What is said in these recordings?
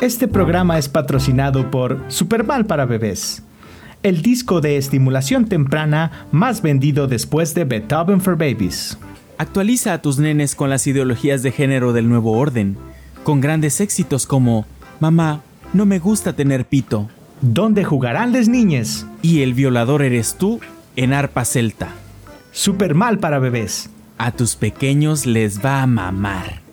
Este programa es patrocinado por Supermal para bebés, el disco de estimulación temprana más vendido después de Beethoven for Babies. Actualiza a tus nenes con las ideologías de género del nuevo orden, con grandes éxitos como Mamá, no me gusta tener pito. ¿Dónde jugarán las niñas? Y el violador eres tú en arpa celta. Supermal para bebés. A tus pequeños les va a mamar.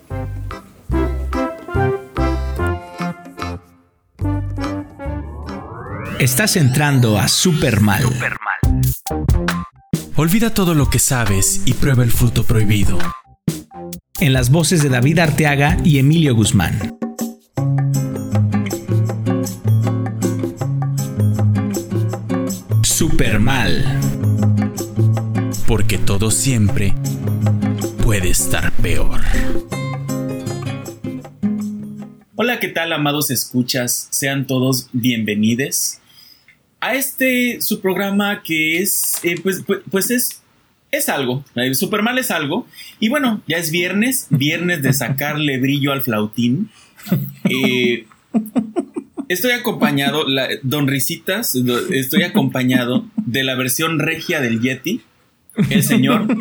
Estás entrando a Supermal. Olvida todo lo que sabes y prueba el fruto prohibido. En las voces de David Arteaga y Emilio Guzmán. Supermal. Porque todo siempre puede estar peor. Hola, ¿qué tal, amados escuchas? Sean todos bienvenidos a este su programa que es, eh, pues, pues, pues, es, es algo. Supermal es algo. Y bueno, ya es viernes, viernes de sacarle brillo al flautín. Eh, estoy acompañado, la, Don Risitas, estoy acompañado de la versión regia del Yeti, el señor.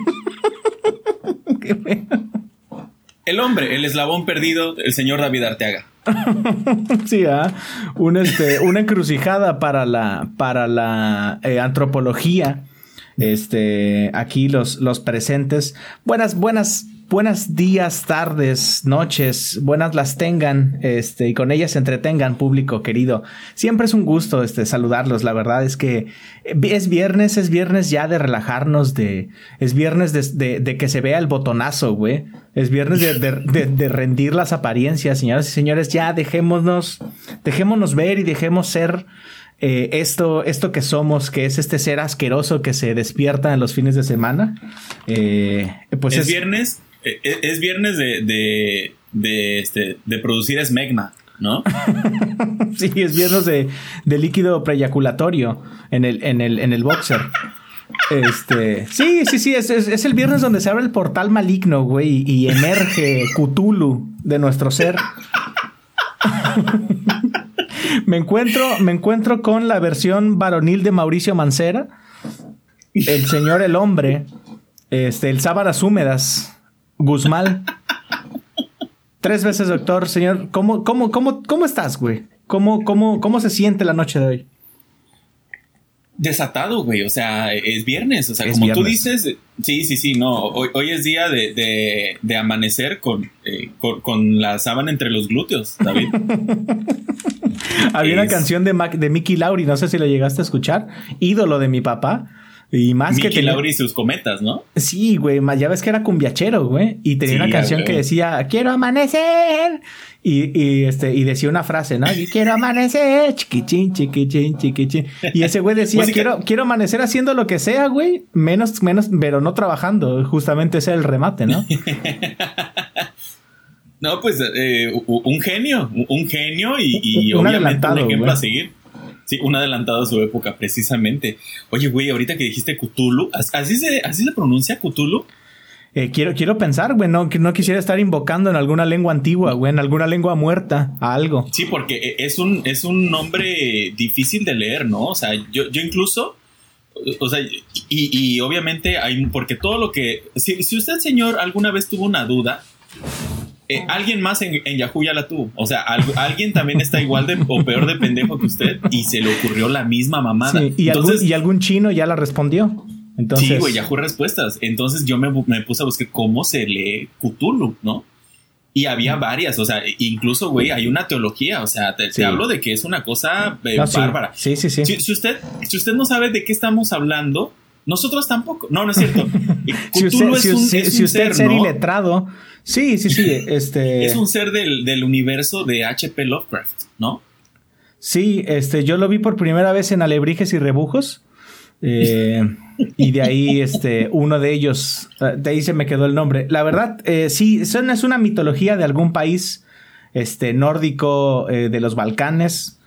el hombre, el eslabón perdido, el señor David Arteaga. sí, ¿ah? este, una encrucijada para la, para la eh, antropología. Este, aquí los, los presentes. Buenas, buenas buenas días, tardes, noches, buenas las tengan, este, y con ellas entretengan, público querido. Siempre es un gusto, este, saludarlos. La verdad es que es viernes, es viernes ya de relajarnos, de, es viernes de, de, que se vea el botonazo, güey. Es viernes de, de, rendir las apariencias, señoras y señores. Ya dejémonos, dejémonos ver y dejemos ser eh, esto, esto que somos, que es este ser asqueroso que se despierta en los fines de semana. Eh, pues es viernes e, e, es viernes de, de, de, este, de producir esmegma, ¿no? sí, es viernes de, de líquido preyaculatorio en el, en el, en el boxer. Este, sí, sí, sí, es, es, el viernes donde se abre el portal maligno, güey, y emerge Cthulhu de nuestro ser. me encuentro, me encuentro con la versión varonil de Mauricio Mancera, el señor el hombre, este, el sábanas húmedas, Guzmán. Tres veces doctor, señor. ¿Cómo, cómo, cómo, cómo estás, güey? ¿Cómo, cómo, ¿Cómo se siente la noche de hoy? Desatado, güey. O sea, es viernes. O sea, como tú dices, sí, sí, sí, no. Hoy, es día de, de, amanecer con, eh, con, la sábana entre los glúteos, David. Había una canción de, de Mickey Lauri, no sé si la llegaste a escuchar. Ídolo de mi papá y más que Lauri y sus cometas, ¿no? Sí, güey, ya ves que era cumbiachero, güey. Y tenía una canción que decía, quiero amanecer. Y, y, este, y decía una frase, ¿no? Y quiero amanecer, chiquichín, chiquichín, chiquichín. Y ese güey decía, quiero, quiero amanecer haciendo lo que sea, güey. Menos, menos, pero no trabajando. Justamente ese es el remate, ¿no? no, pues eh, un genio, un genio y, y obviamente un ejemplo a seguir. Sí, un adelantado a su época, precisamente. Oye, güey, ahorita que dijiste Cthulhu, ¿así se, así se pronuncia Cthulhu? Eh, quiero, quiero pensar, güey, no, no quisiera estar invocando en alguna lengua antigua, güey, en alguna lengua muerta a algo. Sí, porque e, es un, es un nombre difícil de leer, ¿no? O sea, yo, yo incluso, o sea, y, y obviamente hay, porque todo lo que, si, si usted, señor, alguna vez tuvo una duda, eh, alguien más en, Yahoo ya la tuvo. O sea, alguien también está igual de o peor de pendejo que usted y se le ocurrió la misma mamada. y, algún, chino ya la respondió. Entonces... Sí, güey, Yahoo respuestas. Entonces yo me, puse a buscar cómo se lee Cthulhu, ¿no? Y había varias, o sea, incluso, güey, hay una teología, o sea, te, hablo de que es una cosa eh, bárbara. Sí, sí, sí. Si, usted, si usted no sabe de qué estamos hablando, nosotros tampoco. No, no es cierto. si usted, es un, si, usted ser, iletrado, Sí, sí, sí. Este... es un ser del, universo de H.P. Lovecraft, ¿no? Sí, este, yo lo vi por primera vez en Alebrijes y Rebujos. Eh, y de ahí, este, uno de ellos, de ahí se me quedó el nombre. La verdad, eh, sí, son, es una mitología de algún país este, nórdico eh, de los Balcanes.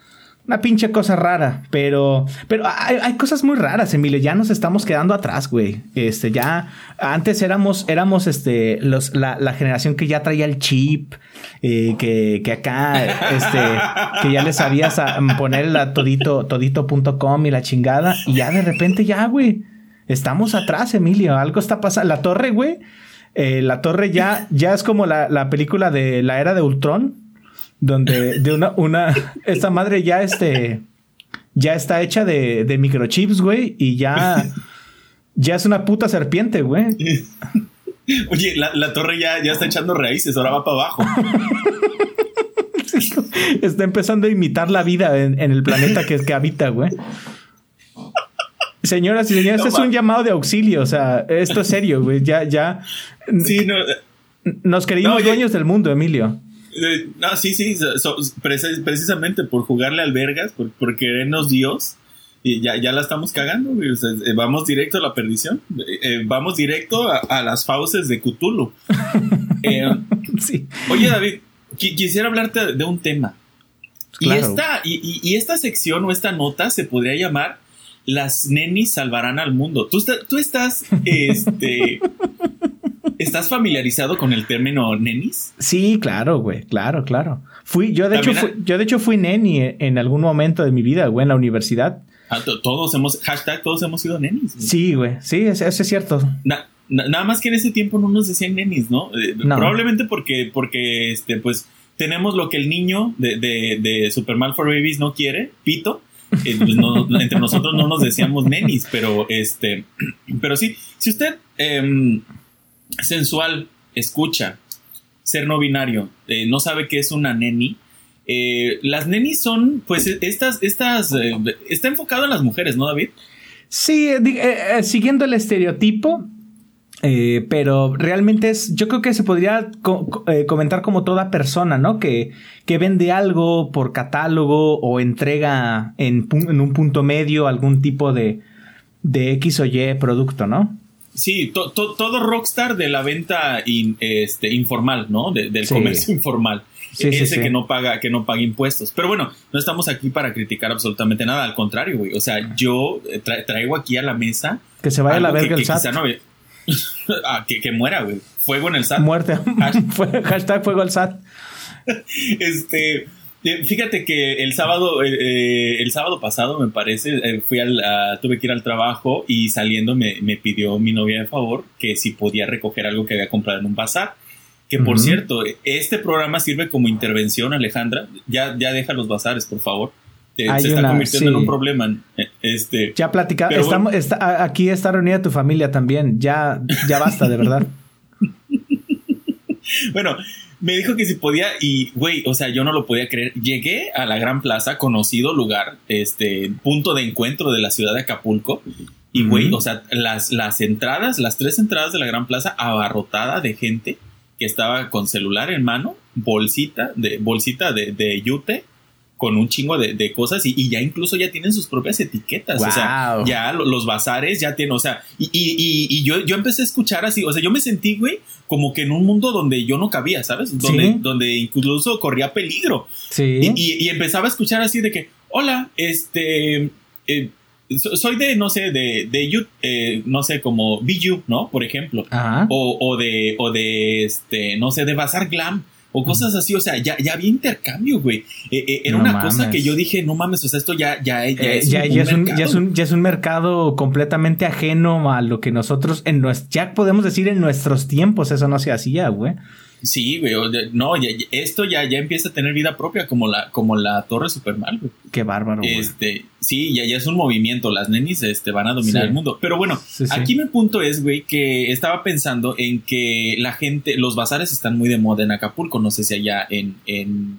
Una pinche cosa rara, pero, pero hay, cosas muy raras, Emilio. Ya nos estamos quedando atrás, güey. Este, ya antes éramos, éramos, este, los, la, generación que ya traía el chip, eh, que, que acá, este, que ya le sabías a poner la todito, todito.com y la chingada, y ya de repente ya, güey, estamos atrás, Emilio. Algo está pasando. La torre, güey. Eh, la torre ya, ya es como la, la película de la era de Ultron donde de una, una, esta madre ya este, ya está hecha de, de microchips, güey, y ya, ya es una puta serpiente, güey. Oye, la, torre ya, ya está echando raíces, ahora va para abajo. está empezando a imitar la vida en, el planeta que, que habita, güey. Señoras y señores, es un llamado de auxilio, o sea, esto es serio, güey, ya, ya. Sí, no. Nos creímos dueños del mundo, Emilio. Eh, no, sí, sí, precisamente por jugarle al vergas, por, por querernos Dios, y ya, ya la estamos cagando, eh, vamos directo a la perdición, eh, vamos directo a, las fauces de Cthulhu. Oye, David, quisiera hablarte de un tema. Y, esta, y, esta sección o esta nota se podría llamar Las nenis salvarán al mundo. Tú, tú estás, este, ¿Estás familiarizado con el término nenis? Sí, claro, güey, claro, claro. Fui, yo de hecho, fui, yo de hecho fui neni en algún momento de mi vida, güey, en la universidad. Ah, todos hemos, hashtag, todos hemos sido nenis. Sí, güey, sí, eso, es cierto. nada más que en ese tiempo no nos decían nenis, eh, ¿no? Probablemente porque, porque, este, pues, tenemos lo que el niño de, de, de Super for Babies no quiere, pito. Pues, entre nosotros no nos decíamos nenis, pero este, pero sí, si usted em, sensual, escucha, ser no binario, eh, no sabe qué es una neni. Eh, las nenis son, pues, estas, estas, eh, está enfocado en las mujeres, ¿no, David? Sí, siguiendo el estereotipo, pero realmente es, yo creo que se podría comentar como toda persona, ¿no? Que, que vende algo por catálogo o entrega en, en un punto medio algún tipo de, de X o Y producto, ¿no? Sí, todo rockstar de la venta este, informal, ¿no? del comercio informal. Ese que no paga, que no paga impuestos. Pero bueno, no estamos aquí para criticar absolutamente nada. Al contrario, güey. O sea, yo traigo aquí a la mesa. Que se vaya a la verga el SAT. ah, que, que, muera, güey. Fuego en el SAT. Muerte. Hashtag fuego al SAT. este. Eh, fíjate que el sábado, eh, eh, el sábado pasado, me parece, fui al, tuve que ir al trabajo y saliendo me, pidió mi novia de favor que si podía recoger algo que había comprado en un bazar. Que por cierto, este programa sirve como intervención, Alejandra. Ya, ya deja los bazares, por favor. se está convirtiendo en un problema. Este, ya platicamos. Estamos, está, aquí está reunida tu familia también. Ya, ya basta, de verdad. bueno, me dijo que si podía y, güey, o sea, yo no lo podía creer. Llegué a la Gran Plaza, conocido lugar, este, punto de encuentro de la ciudad de Acapulco. Y, güey, o sea, las, las entradas, las tres entradas de la Gran Plaza abarrotada de gente que estaba con celular en mano, bolsita de, bolsita de, de yute con un chingo de, cosas y, ya incluso ya tienen sus propias etiquetas. O sea, ya los bazares ya tienen, o sea, y, y, yo, yo empecé a escuchar así, o sea, yo me sentí, güey, como que en un mundo donde yo no cabía, ¿sabes? Donde, donde incluso corría peligro. Sí. Y, empezaba a escuchar así de que, hola, este, eh, soy de, no sé, de, de eh, no sé, como BU, ¿no? Por ejemplo. O, o de, o de, este, no sé, de Bazar Glam o cosas así, o sea, ya, ya había intercambio, güey. Eh, eh, era una cosa que yo dije, no mames, o sea, esto ya, ya, ya, eh, es, ya, un, ya, es un, ya, es un, ya es un mercado completamente ajeno a lo que nosotros, en nuestro, ya podemos decir en nuestros tiempos, eso no se hacía, güey. Sí, güey. No, esto ya, ya empieza a tener vida propia como la, como la Torre Supermal, güey. Qué bárbaro, güey. Este, sí, ya, ya es un movimiento. Las nenis este, van a dominar el mundo. Pero bueno, aquí mi punto es, güey, que estaba pensando en que la gente, los bazares están muy de moda en Acapulco. No sé si allá en, en,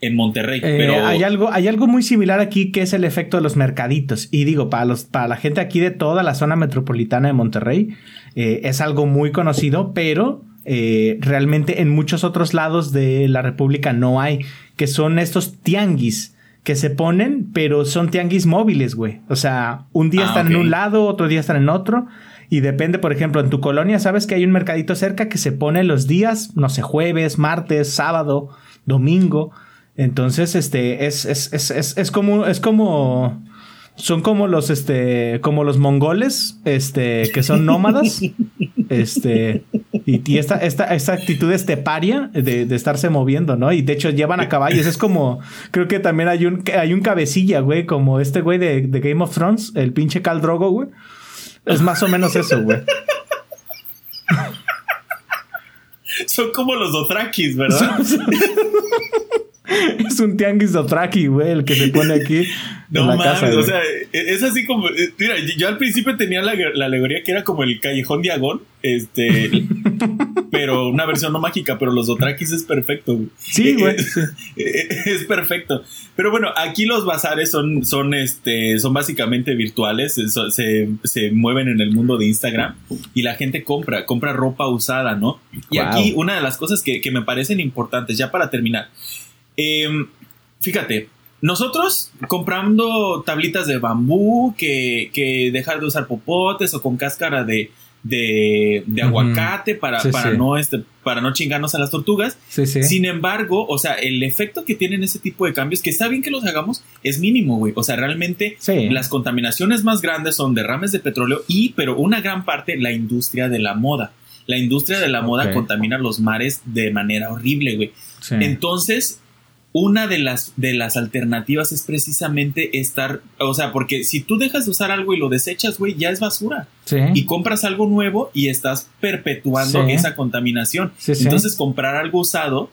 en Monterrey. Eh, pero hay algo, hay algo muy similar aquí que es el efecto de los mercaditos. Y digo, para los, para la gente aquí de toda la zona metropolitana de Monterrey, eh, es algo muy conocido, pero eh, realmente en muchos otros lados de la República no hay, que son estos tianguis que se ponen, pero son tianguis móviles, güey. O sea, un día ah, están en un lado, otro día están en otro. Y depende, por ejemplo, en tu colonia, sabes que hay un mercadito cerca que se pone los días, no sé, jueves, martes, sábado, domingo. Entonces, este, es, es, es, es, es como, es como, son como los, este, como los mongoles, este, que son nómadas, este, y, esta, esta, esta actitud esteparia de, de estarse moviendo, ¿no? Y de hecho llevan a caballos, es como, creo que también hay un, hay un cabecilla, güey, como este güey de, de Game of Thrones, el pinche Cal Drogo, güey. Es más o menos eso, güey. Son como los Dothrakis, ¿verdad? es un tianguis Dothraki, güey, el que se pone aquí. No mames, o sea, es así como. Eh, mira, yo al principio tenía la, alegoría que era como el callejón diagón, este. pero una versión no mágica, pero los Dothrakis es perfecto, güey. Sí, eh, güey. Eh, es, perfecto. Pero bueno, aquí los bazares son, son, este, son básicamente virtuales, se, se, mueven en el mundo de Instagram y la gente compra, compra ropa usada, ¿no? Y aquí una de las cosas que, que me parecen importantes, ya para terminar. Em, fíjate, nosotros comprando tablitas de bambú que, que dejar de usar popotes o con cáscara de, de, aguacate para, para no este, para no chingarnos a las tortugas. Sin embargo, o sea, el efecto que tienen ese tipo de cambios, que está bien que los hagamos, es mínimo, güey. O sea, realmente las contaminaciones más grandes son derrames de petróleo y, pero una gran parte, la industria de la moda. La industria de la moda contamina los mares de manera horrible, güey. Entonces, una de las, de las alternativas es precisamente estar, o sea, porque si tú dejas de usar algo y lo desechas, güey, ya es basura. Y compras algo nuevo y estás perpetuando esa contaminación. Entonces, comprar algo usado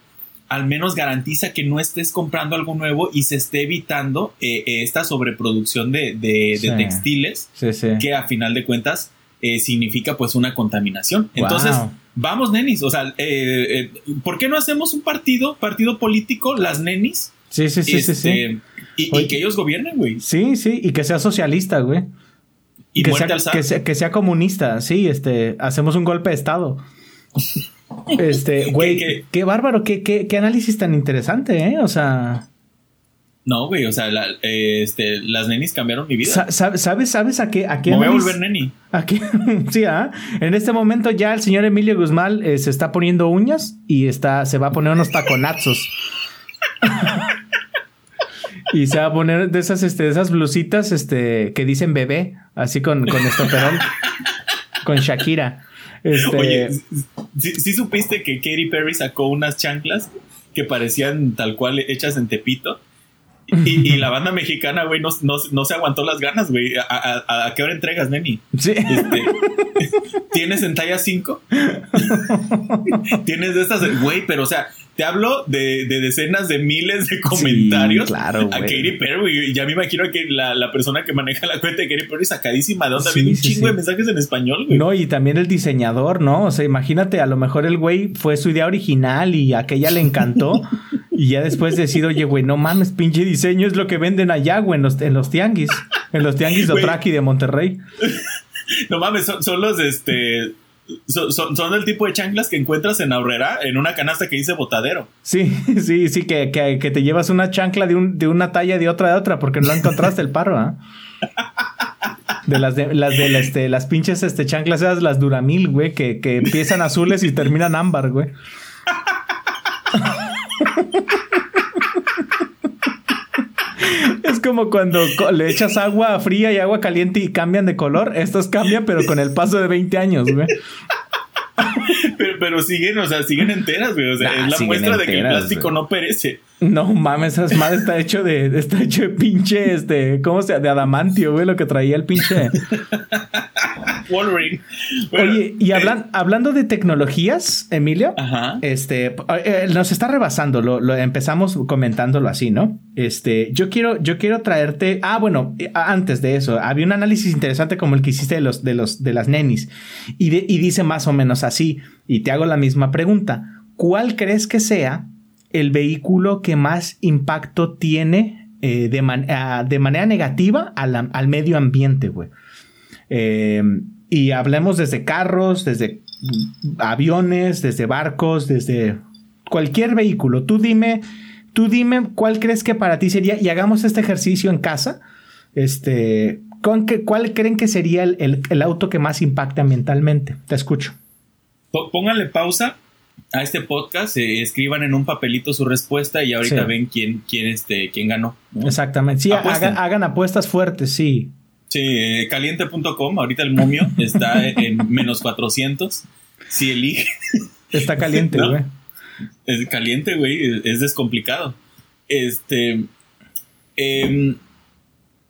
al menos garantiza que no estés comprando algo nuevo y se esté evitando eh, eh, esta sobreproducción de, de, textiles que a final de cuentas eh, significa pues una contaminación. Entonces, vamos nenis, o sea, eh, eh, ¿por qué no hacemos un partido, partido político, las nenis? Sí, sí, sí, sí, sí. Este, y, que ellos gobiernen, güey. Sí, sí, y que sea socialista, güey. Y que sea, que sea, comunista, sí, este, hacemos un golpe de estado. Este, güey, ¿Qué, bárbaro, qué, qué, qué, análisis tan interesante, ¿eh? O sea. No, güey, o sea, este, las nenis cambiaron mi vida. ¿Sabes, sabes a qué? A qué Me voy a volver neni. ¿A sí, ¿ah? En este momento ya el señor Emilio Guzmán eh, se está poniendo uñas y está, se va a poner unos taconazos. y se va a poner de esas, este, de esas blusitas, este, que dicen bebé, así con, con estoperón, con Shakira. Este... Oye, ¿sí, supiste que Katy Perry sacó unas chanclas que parecían tal cual hechas en Tepito? Y, la banda mexicana, güey, no, no, se aguantó las ganas, güey. ¿A, qué hora entregas, Neni? Sí. Este, ¿Tienes en talla 5? ¿Tienes de estas? Güey, pero o sea, te hablo de, decenas de miles de comentarios claro, a Katy Perry. Ya me imagino que la, persona que maneja la cuenta de Katy Perry sacadísima de onda. un chingo de mensajes en español, güey. No, y también el diseñador, ¿no? O sea, imagínate, a lo mejor el güey fue su idea original y a aquella le encantó. Y ya después decido, oye, güey, no mames, pinche diseño es lo que venden allá, güey, en los, en los tianguis. En los tianguis de Otraki de Monterrey. No mames, son, los, este... Son, son, el tipo de chanclas que encuentras en Aurrera en una canasta que dice botadero. Sí, sí, sí, que, que, te llevas una chancla de, un, de una talla de otra de otra porque no encontraste el parro, ¿ah? De las de las de este, las pinches este chanclas esas las Duramil, güey, que, que empiezan azules y terminan ámbar, güey. Es como cuando le echas agua fría y agua caliente y cambian de color. Estos cambian, pero con el paso de 20 años, güey. Pero, siguen, o sea, siguen enteras, güey. O sea, es la muestra de que el plástico no perece. No mames, esa madre está hecho de, está hecho de pinche, este, ¿cómo se De adamantio, güey, lo que traía el pinche. Wolverine. Oye, y hablando de tecnologías, Emilio, este, eh, nos está rebasando, lo, empezamos comentándolo así, ¿no? Este, yo quiero, yo quiero traerte, ah, bueno, eh, antes de eso, había un análisis interesante como el que hiciste de los, de los, de las nenis, y, y dice más o menos así, y te hago la misma pregunta, ¿cuál crees que sea el vehículo que más impacto tiene eh, de, ah, de, manera negativa al, medio ambiente, güey? Y hablemos desde carros, desde aviones, desde barcos, desde cualquier vehículo. Tú dime, tú dime cuál crees que para ti sería y hagamos este ejercicio en casa. Este, ¿con qué, ¿cuál creen que sería el, auto que más impacta ambientalmente? Te escucho. Póngale pausa a este podcast, eh, escriban en un papelito su respuesta y ahorita Sí. ven quién, quién, este, quién ganó. ¿no? Exactamente. Sí, hagan apuestas fuertes, sí. Sí, eh, caliente.com, ahorita el momio está en menos 400. Si elige, Está caliente, ¿No? güey. es caliente, güey, es, es descomplicado. Este. em,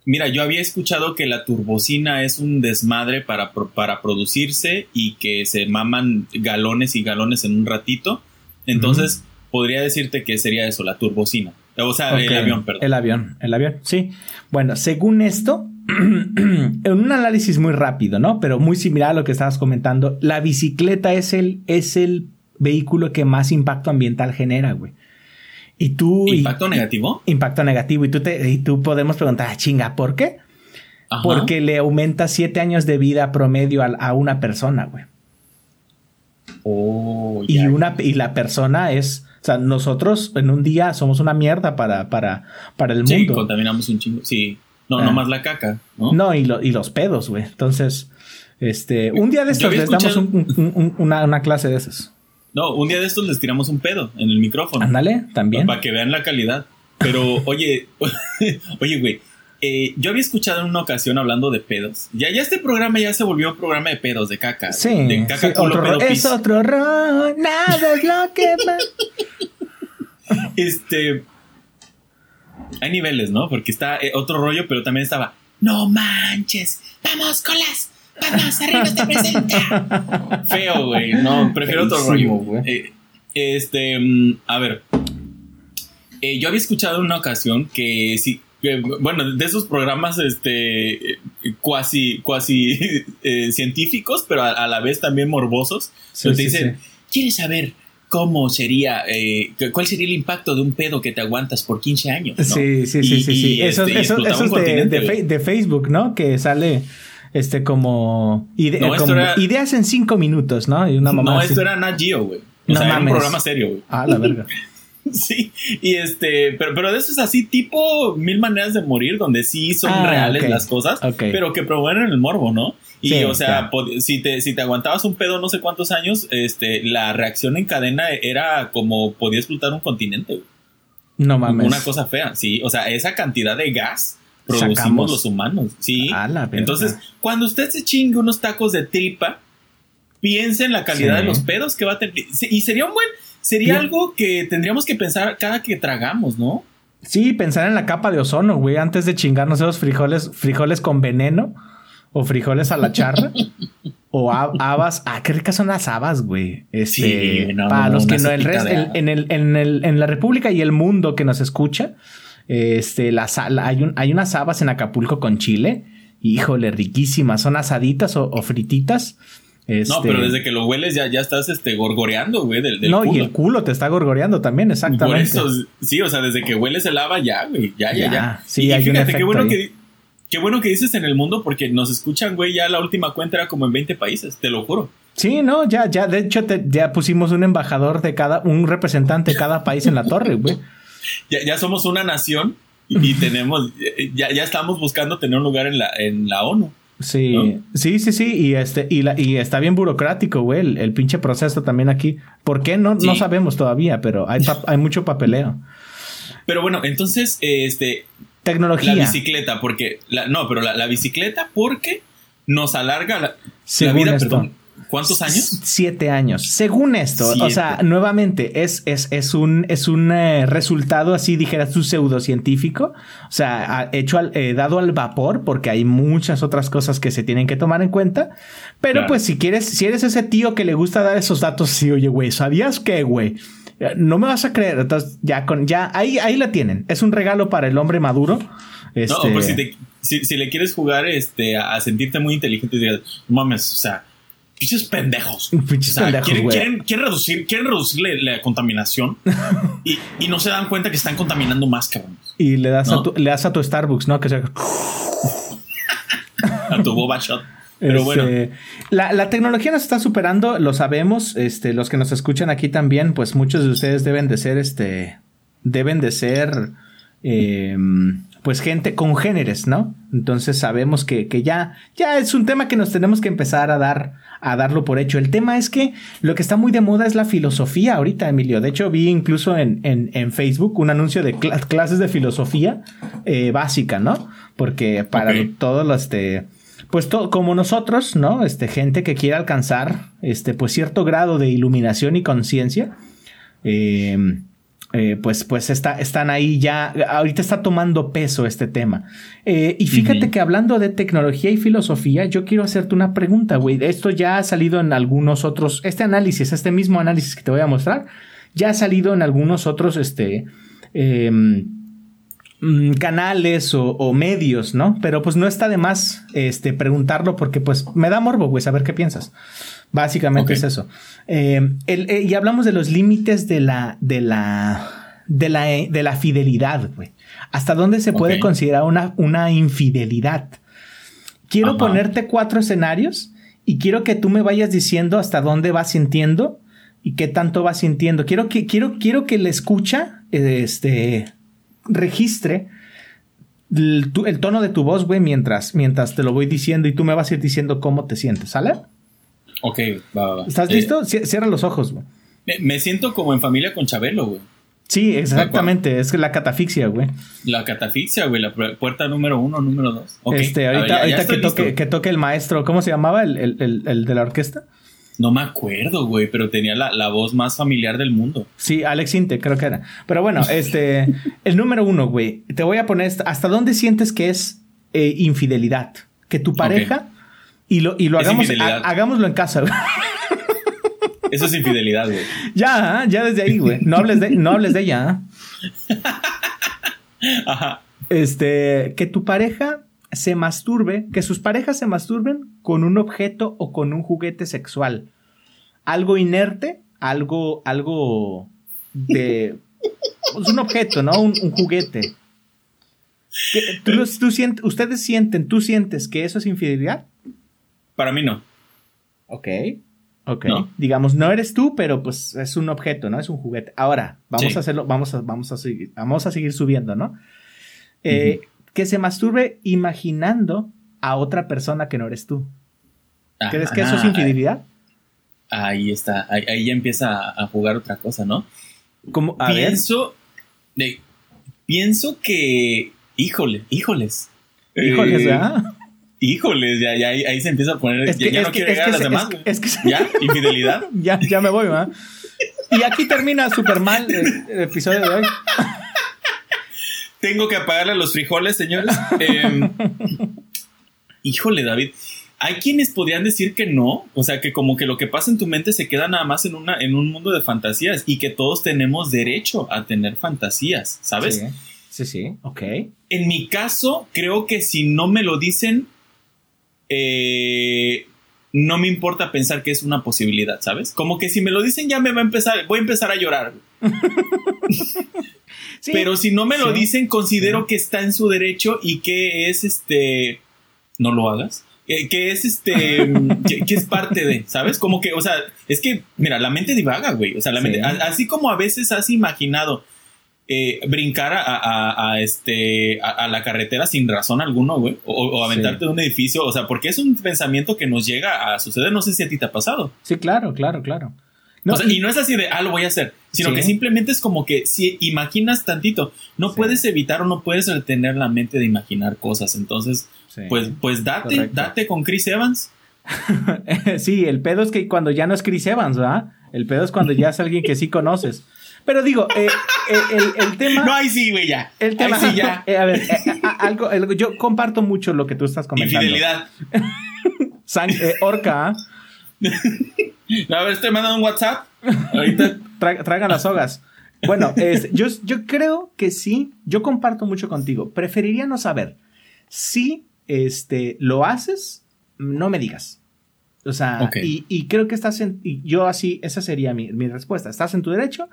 mira, yo había escuchado que la turbocina es un desmadre para, para producirse y que se maman galones y galones en un ratito. Entonces, podría decirte que sería eso, la turbocina. O sea, el avión, perdón. El avión, el avión, sí. Bueno, según esto, en un análisis muy rápido, ¿no? Pero muy similar a lo que estabas comentando, la bicicleta es el, es el vehículo que más impacto ambiental genera, güey. Y tú... y- ¿Impacto negativo? impacto negativo. Y tú, te, y tú podemos preguntar, ah, chinga, ¿por qué? Ajá. Porque le aumenta siete años de vida promedio a, a una persona, güey. Oh, Y, una, y la persona es... O sea, nosotros en un día somos una mierda para, para, para el Sí, mundo. contaminamos un chingo. Sí. No, Ah. no más la caca, ¿no? No, y, lo- y los pedos, güey. Entonces, este, un día de estos les damos escuchado- un- un- un- una, una clase de esas. No, un día de estos les tiramos un pedo en el micrófono. Ándale, también. Para que vean la calidad. Pero, oye, oye, güey. eh, yo había escuchado en una ocasión hablando de pedos. Ya, ya este programa ya se volvió un programa de pedos, de caca. Sí, De caca, sí, culo, otro pedo, ro- pis. es otro error, nada es lo que va. Este. Hay niveles, ¿no? Porque está eh, otro rollo, pero también estaba. No manches. Vamos, colas. Vamos, arriba te presenta. Feo, güey. No, prefiero otro Feísimo, rollo. güey. Eh, este, mm, a ver. Eh, yo había escuchado en una ocasión que sí. bueno, de esos programas este, cuasi, cuasi eh, científicos, pero a, a la vez también morbosos, Sí, sí, dicen, sí. ¿quieres saber cómo sería, eh, cu- cuál sería el impacto de un pedo que te aguantas por 15 años? ¿no? Sí, sí, Y- sí, sí, sí. y, Esos, este, esos- de, Facebook, ¿no? Que sale este como, ide- No, esto como era- ideas en cinco minutos, ¿no? Y una mamá No, así. esto era Nat Geo, güey. O No sea, era un mames. programa serio, güey. Ah, la verga. Sí, y este, pero, pero de eso es así, tipo mil maneras de morir, donde sí son Ah, reales las cosas, pero que promueven el morbo, ¿no? Y Sí, o sea, claro. si te, si te aguantabas un pedo no sé cuántos años, este, la reacción en cadena era como podía explotar un continente, güey. No mames. Una cosa fea, sí. O sea, esa cantidad de gas producimos Sacamos. los humanos, sí. A la verga. Entonces, cuando usted se chingue unos tacos de tripa, piense en la calidad Sí. de los pedos que va a tener. Y sería un buen, sería Bien. algo que tendríamos que pensar cada que tragamos, ¿no? Sí, pensar en la capa de ozono, güey, antes de chingarnos esos frijoles, frijoles con veneno o frijoles a la charra o hab- habas. Ah, qué ricas son las habas, güey. Este, Sí, no, para los que no, el resto, haba. en, el, en, el, en la República y el mundo que nos escucha, este, las, la- hay, un, hay unas habas en Acapulco con chile. Híjole, riquísimas. Son asaditas o, o frititas. No, Este, pero desde que lo hueles ya, ya estás este, gorgoreando, güey, del, del no, culo. y el culo te está gorgoreando también, Por exactamente. eso, sí, o sea, desde que hueles el hava ya, güey, ya, ya, Ya, ya. sí, y hay un fíjate, qué bueno ahí. que qué bueno que dices en el mundo porque nos escuchan, güey, ya la última cuenta era como en 20 países, te lo juro. Sí, no, ya, ya, de hecho, te- ya pusimos un embajador de cada, un representante de cada país en la torre, güey. Ya, ya somos una nación y, y tenemos, ya, ya estamos buscando tener un lugar en la, en la ONU. Sí, ¿No? sí, sí, sí, y este, y la, y está bien burocrático, güey, el, el pinche proceso también aquí. ¿Por qué? No, no sabemos todavía, pero hay, pa- hay mucho papeleo. Pero bueno, entonces, este, Tecnología. la bicicleta, porque, la, no, pero la, la bicicleta porque nos alarga la, vida, esto. perdón. ¿Cuántos años? Siete años. Según esto, o sea, nuevamente, es, es, es un, es un eh, resultado así, dijeras tú, pseudocientífico. O sea, hecho al, eh, dado al vapor, porque hay muchas otras cosas que se tienen que tomar en cuenta. Pero Claro. pues si quieres, si eres ese tío que le gusta dar esos datos, sí, oye, güey, ¿sabías qué, güey? No me vas a creer. Entonces, ya con, ya, ahí, ahí la tienen. Es un regalo para el hombre maduro. Este, No, pues si, te- si, si le quieres jugar este, a, sentirte muy inteligente y digas, "No mames, o sea, pinches pendejos. Pinches O sea, pendejos, quieren, quieren, quieren reducir, quieren reducir la, la contaminación y, y no se dan cuenta que están contaminando más, cabrón. Y le das, ¿No? a tu, le das a tu Starbucks, ¿no? Que sea. A tu boba shot. Pero bueno, Este, la, la tecnología nos está superando, lo sabemos. Este, los que nos escuchan aquí también, pues muchos de ustedes deben de ser, este, deben de ser, eh, pues gente congéneres, ¿no? Entonces sabemos que, que, ya, ya es un tema que nos tenemos que empezar a dar, a darlo por hecho. El tema es que lo que está muy de moda es la filosofía ahorita, Emilio. De hecho, vi incluso en, en, en Facebook un anuncio de clases de filosofía eh, básica, ¿no? Porque para todos los, este, pues todo, como nosotros, ¿no? Este, gente que quiere alcanzar, este, pues cierto grado de iluminación y conciencia, eh, eh, pues, pues está, están ahí ya, ahorita está tomando peso este tema. Eh, y fíjate que hablando de tecnología y filosofía, yo quiero hacerte una pregunta, güey. Esto ya ha salido en algunos otros, este análisis, este mismo análisis que te voy a mostrar, ya ha salido en algunos otros, este, em, canales o, medios, ¿no? Pero pues no está de más, este, preguntarlo porque pues me da morbo, güey, saber qué piensas. Básicamente es eso. Eh, eh, y hablamos de los límites de la, de la, de la, de la fidelidad, güey. ¿Hasta dónde se puede considerar una, una infidelidad? Quiero ponerte cuatro escenarios y quiero que tú me vayas diciendo hasta dónde vas sintiendo y qué tanto vas sintiendo. Quiero que, quiero, quiero que la escucha, este, registre el, el tono de tu voz, güey, mientras, mientras te lo voy diciendo y tú me vas a ir diciendo cómo te sientes, ¿sale? Ok, va, va. ¿Estás listo? Cierra los ojos, güey. Me, siento como en familia con Chabelo, güey. Sí, exactamente. Es la catafixia, güey. La catafixia, güey. La puerta número uno, número dos. Este, ahorita, ahorita que, toque, que, toque, el maestro, ¿cómo se llamaba el, el, el, de la orquesta? No me acuerdo, güey, pero tenía la, la, voz más familiar del mundo. Sí, Alex Inte, creo que era. Pero bueno, este, el número uno, güey. Te voy a poner hasta dónde sientes que es eh, infidelidad. Que tu pareja y lo, y lo hagamos, hagámoslo en casa, güey. Eso es infidelidad, güey. Ya, ¿ah? ya desde ahí, güey. No hables de, no hables de ella. ¿ah? Ajá. Este, que tu pareja se masturbe, que sus parejas se masturben con un objeto o con un juguete sexual. Algo inerte, algo, algo de. Pues un objeto, ¿no? Un, juguete. ¿Ustedes sienten, tú sientes que eso es infidelidad? Para mí no. Ok. Ok. Digamos, no eres tú, pero pues es un objeto, ¿no? Es un juguete. Ahora, vamos a hacerlo, vamos a, vamos a seguir, vamos a seguir subiendo, ¿no? Eh, que se masturbe imaginando a otra persona que no eres tú. ¿Crees que eso es infidelidad? Ahí está, ahí, ya empieza a jugar otra cosa, ¿no? Como, pienso, de, pienso que, híjole, híjoles. Híjoles, ¿verdad? Híjoles, ya, ya ahí, se empieza a poner. Es que, ya, no quiero llegar a las demás. Es que, ya, infidelidad. ya, ya me voy, ¿verdad? Y aquí termina súper mal el, episodio de hoy. Tengo que apagarle los frijoles, señores. Em, híjole, David. Hay quienes podrían decir que no, o sea, que como que lo que pasa en tu mente se queda nada más en, una, en un mundo de fantasías y que todos tenemos derecho a tener fantasías, ¿sabes? Sí, sí, sí. ok. En mi caso, creo que si no me lo dicen, eh, no me importa pensar que es una posibilidad, ¿sabes? Como que si me lo dicen ya me va a empezar, voy a empezar a llorar. Pero si no me lo dicen, considero que está en su derecho y que es este, no lo hagas. Que es este, que, es parte de, ¿sabes? Como que, o sea, es que, mira, la mente divaga, güey. O sea, la mente, así como a veces has imaginado eh, brincar a, este, a, la carretera sin razón alguno, güey, o, aventarte de un edificio, o sea, porque es un pensamiento que nos llega a suceder, no sé si a ti te ha pasado. Sí, claro, claro, claro. y, no es así de, ah, lo voy a hacer, sino que simplemente es como que si imaginas tantito, no puedes evitar o no puedes retener la mente de imaginar cosas, entonces, pues, pues date, date con Chris Evans. sí, el pedo es que cuando ya no es Chris Evans, ¿verdad? El pedo es cuando ya es alguien que sí conoces. Pero digo, eh, eh, el, tema. No, ahí sí, güey, ya. El tema. sí, ya. Eh, a ver, algo, yo comparto mucho lo que tú estás comentando. Infidelidad. orca. ¿ah? a ver, estoy mandando un WhatsApp. Ahorita. Traigan las sogas. Bueno, yo, yo creo que sí. Yo comparto mucho contigo. Preferiría no saber. Si este, lo haces, no me digas. O sea, y, creo que estás en. Y yo así, esa sería mi, mi respuesta. Estás en tu derecho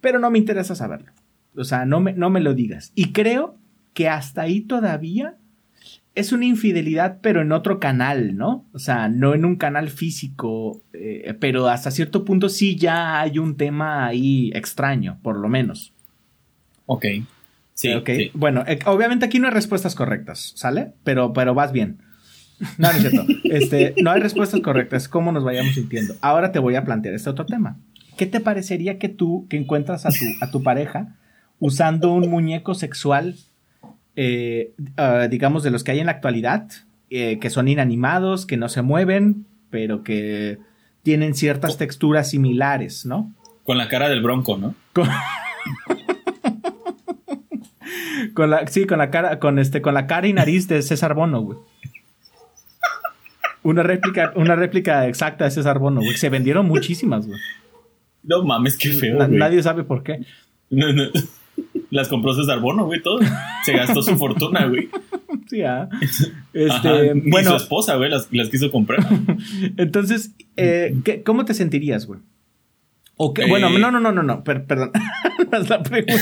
pero no me interesa saberlo. O sea, no me, no me lo digas. Y creo que hasta ahí todavía es una infidelidad, pero en otro canal, ¿no? O sea, no en un canal físico, eh, pero hasta cierto punto sí ya hay un tema ahí extraño, por lo menos. Ok. Sí, ok. sí. Bueno, eh, obviamente aquí no hay respuestas correctas, ¿sale? Pero, pero vas bien. No, no es cierto. Este, no hay respuestas correctas, cómo nos vayamos sintiendo. Ahora te voy a plantear este otro tema. ¿Qué te parecería que tú, que encuentras a tu, a tu pareja usando un muñeco sexual, eh, ah, digamos, de los que hay en la actualidad, eh, que son inanimados, que no se mueven, pero que tienen ciertas texturas similares, ¿no? Con la cara del bronco, ¿no? Con, con la, sí, con la cara, con este, con la cara y nariz de César Bono, güey. Una réplica, una réplica exacta de César Bono, güey. Se vendieron muchísimas, güey. No mames, qué feo. Na- nadie sabe por qué. No, no. Las compró César Bono, güey, todo. Se gastó su fortuna, güey. Sí, ah. Este, Ajá. Ni bueno, su esposa, güey, las, las quiso comprar. entonces, eh, ¿qué- ¿cómo te sentirías, güey? O qué- Eh. Bueno, no, no, no, no, no, per- perdón. No es la pregunta.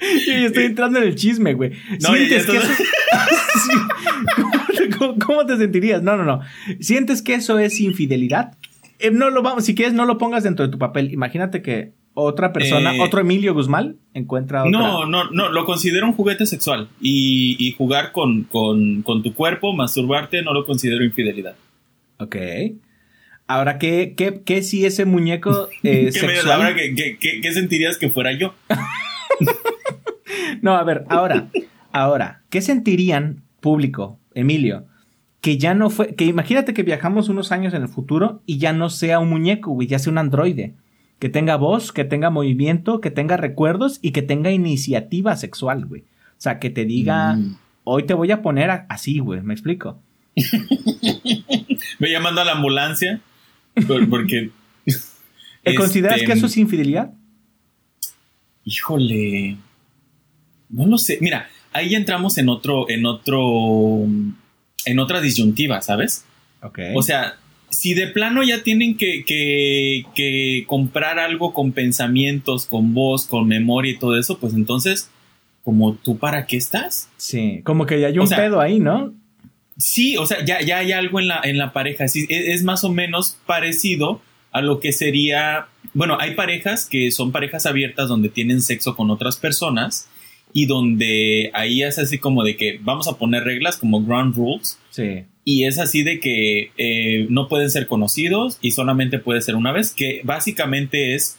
Yo ya estoy entrando en el chisme, güey. No, ya- ya ¿Sientes que eso... ¿Cómo, te, cómo- cómo te sentirías? No, no, no. ¿Sientes que eso es infidelidad? Eh, no lo vamos, si quieres, no lo pongas dentro de tu papel. Imagínate que otra persona, Eh. otro Emilio Guzmán, encuentra otra. No, no, no, lo considero un juguete sexual. Y, y jugar con, con, con tu cuerpo, masturbarte, no lo considero infidelidad. Ok. Ahora, ¿qué, qué, qué si ese muñeco eh, ¿Qué, sexual? ahora, ¿qué, qué, qué- qué sentirías que fuera yo? No, a ver, ahora, ahora, ¿qué sentirían público, Emilio? Que ya no fue, que imagínate que viajamos unos años en el futuro y ya no sea un muñeco, güey, ya sea un androide. Que tenga voz, que tenga movimiento, que tenga recuerdos y que tenga iniciativa sexual, güey. O sea, que te diga, Mm. hoy te voy a poner a- así, güey, ¿me explico? Me llamando a la ambulancia. por- Porque. ¿Eh, ¿Consideras este, que eso es infidelidad? Híjole. No lo sé. Mira, ahí entramos en otro, en otro, en otra disyuntiva, ¿sabes? Ok. O sea, si de plano ya tienen que, que, que comprar algo con pensamientos, con voz, con memoria y todo eso, pues entonces, como tú para qué estás? sí, como que ya hay o un sea, pedo ahí, ¿no? Sí, o sea, ya, ya hay algo en la, en la pareja. Sí, es, es más o menos parecido a lo que sería. Bueno, hay parejas que son parejas abiertas donde tienen sexo con otras personas y donde ahí es así como de que vamos a poner reglas como ground rules Sí. Y es así de que eh, no pueden ser conocidos y solamente puede ser una vez, que básicamente es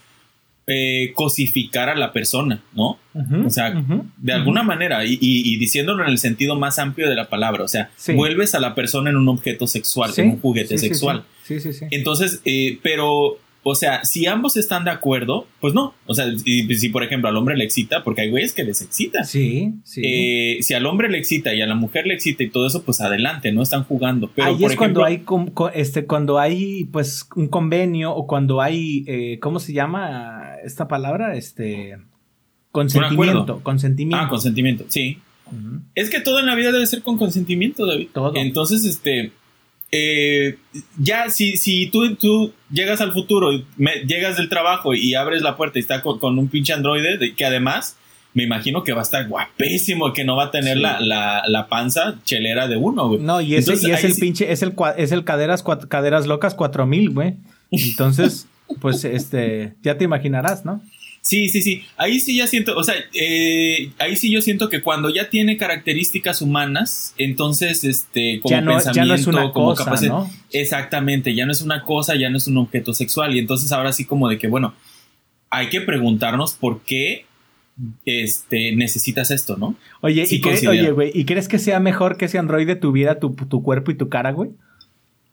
eh, cosificar a la persona, ¿no? O sea, De alguna manera, y, y- y diciéndolo en el sentido más amplio de la palabra, o sea, Sí. vuelves a la persona en un objeto sexual, Sí, en un juguete sí, sexual. Sí, sí, sí. Entonces, eh, pero, o sea, si ambos están de acuerdo, pues no. O sea, y- si por ejemplo al hombre le excita, porque hay güeyes que les excita. Sí, sí. Eh, si al hombre le excita y a la mujer le excita y todo eso, pues adelante, no están jugando. Pero Ahí por es cuando hay este cuando hay pues un convenio o cuando hay eh, ¿cómo se llama esta palabra? Este consentimiento, consentimiento. Ah, consentimiento, sí. Es que todo en la vida debe ser con consentimiento, David. Todo. Entonces, este. Eh, ya, si, si tú, tú llegas al futuro me- llegas del trabajo y abres la puerta y está con, con un pinche androide, de- que además me imagino que va a estar guapísimo, que no va a tener Sí. la, la, la panza chelera de uno, güey. No, y ese Entonces, y es el sí- pinche es el cua- es el caderas cuat- caderas locas 4000, güey. Entonces, pues este ya te imaginarás, ¿no? Sí, sí, sí. Ahí sí ya siento, o sea, eh, ahí sí yo siento que cuando ya tiene características humanas, entonces, este, como ya no ya pensamiento, no es una como cosa, capacidad- ¿no? Exactamente, ya no es una cosa, ya no es un objeto sexual. Y entonces ahora sí como de que, bueno, hay que preguntarnos por qué este, necesitas esto, ¿no? Oye, sí ¿y oye, güey, ¿y crees que sea mejor que ese androide tuviera tu, tu cuerpo y tu cara, güey?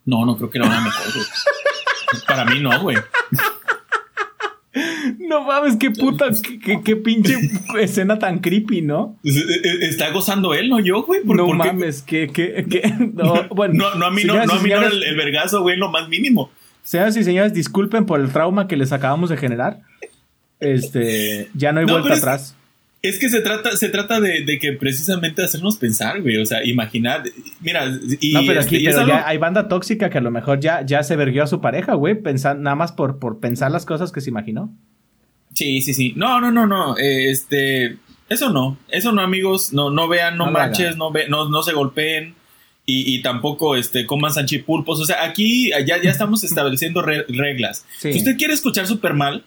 No, no creo que lo haga mejor, güey. Para mí no, güey. No mames, qué puta, qué, qué- qué pinche escena tan creepy, ¿no? Es- es- Está gozando él, no yo, güey. ¿Por- no por qué? mames, que, que, que, no, bueno. No, no a mí no, no a mí no el, el vergazo, güey, lo más mínimo. Señoras y señores, disculpen por el trauma que les acabamos de generar. Este, ya no hay vuelta es- atrás. Es que se trata, se trata de, de que precisamente hacernos pensar, güey. O sea, imaginar. Mira, y, no, pero este, aquí y es pero ya hay banda tóxica que a lo mejor ya, ya se verguió a su pareja, güey, pensar, nada más por, por pensar las cosas que se imaginó. Sí, sí, sí. No, no, no, no. eh, este. Eso no. Eso no, amigos. No, no vean, no, No manches, no, ve, no, no se golpeen. Y, y tampoco este, coman sanchipulpos. O sea, aquí ya, ya estamos estableciendo re- reglas. Sí. Si usted quiere escuchar súper mal,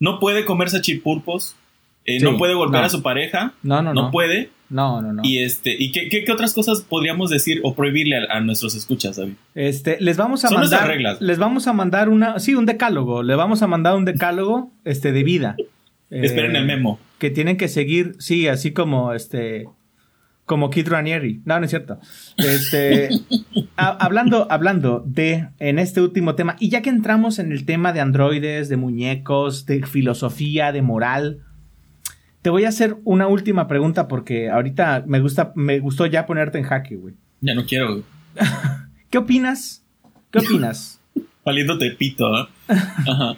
no puede comer sanchipulpos. Eh, Sí, no puede golpear no. a su pareja. No, no, no. No puede. No, no, no. Y este, ¿y qué, qué- qué otras cosas podríamos decir o prohibirle a, a nuestros escuchas, David? Este, les vamos a Son mandar. reglas. Les vamos a mandar una. Sí, un decálogo. Le vamos a mandar un decálogo este, de vida. Esperen Eh, el memo. Que tienen que seguir, sí, así como este. Como Kid Ranieri. No, no es cierto. Este. ha- hablando, hablando de. En este último tema. Y ya que entramos en el tema de androides, de muñecos, de filosofía, de moral. Te voy a hacer una última pregunta porque ahorita me gusta, me gustó ya ponerte en jaque, güey. Ya no quiero, güey. ¿Qué opinas? ¿Qué opinas? Valiéndote pito, ¿eh? Ajá.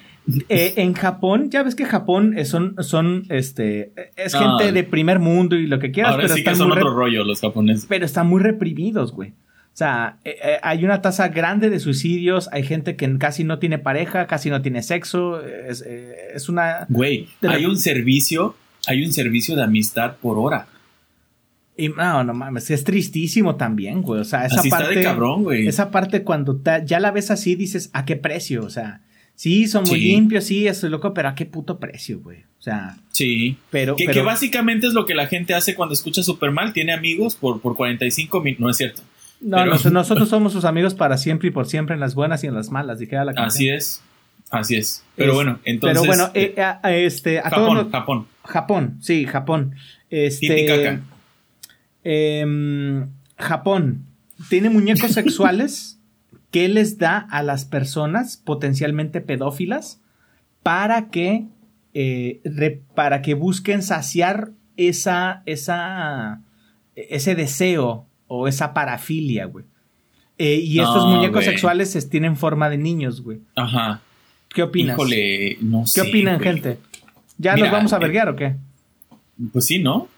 Eh, en Japón, ya ves que Japón son, son, este, es Ah. gente de primer mundo y lo que quieras, Ahora pero, sí que están son muy otro rollo los japoneses. pero están muy reprimidos, güey. O sea, eh, eh, hay una tasa grande de suicidios, hay gente que casi no tiene pareja, casi no tiene sexo, es, es una... Güey, hay un servicio, hay un servicio de amistad por hora. Y no, no mames, es tristísimo también, güey. O sea, esa Así parte... está de cabrón, güey. Esa parte cuando ta- ya la ves así dices, ¿a qué precio? O sea, sí, son muy Sí. limpios, sí, eso es loco, pero ¿a qué puto precio, güey? O sea, Sí. pero... Que, pero que básicamente es lo que la gente hace cuando escucha Superman. Tiene amigos por, por 45 mil. No es cierto. No, pero- nosotros somos sus amigos para siempre y por siempre en las buenas y en las malas, la canción. Así es. Así es. Pero Es- bueno, entonces. Pero bueno, eh, a- a este, a todos Japón, los- Japón. Japón, sí, Japón. Este, Titicaca. em, Japón tiene muñecos sexuales que les da a las personas potencialmente pedófilas para que eh, re- para que busquen saciar esa esa ese deseo o esa parafilia, güey. Eh, y estos No, muñecos sexuales es- tienen forma de niños, güey. Ajá. ¿Qué opinas? Híjole, no ¿Qué sé. opinan, güey. gente? ¿Ya Mira, nos vamos a eh, verguear o qué? Pues sí, ¿no?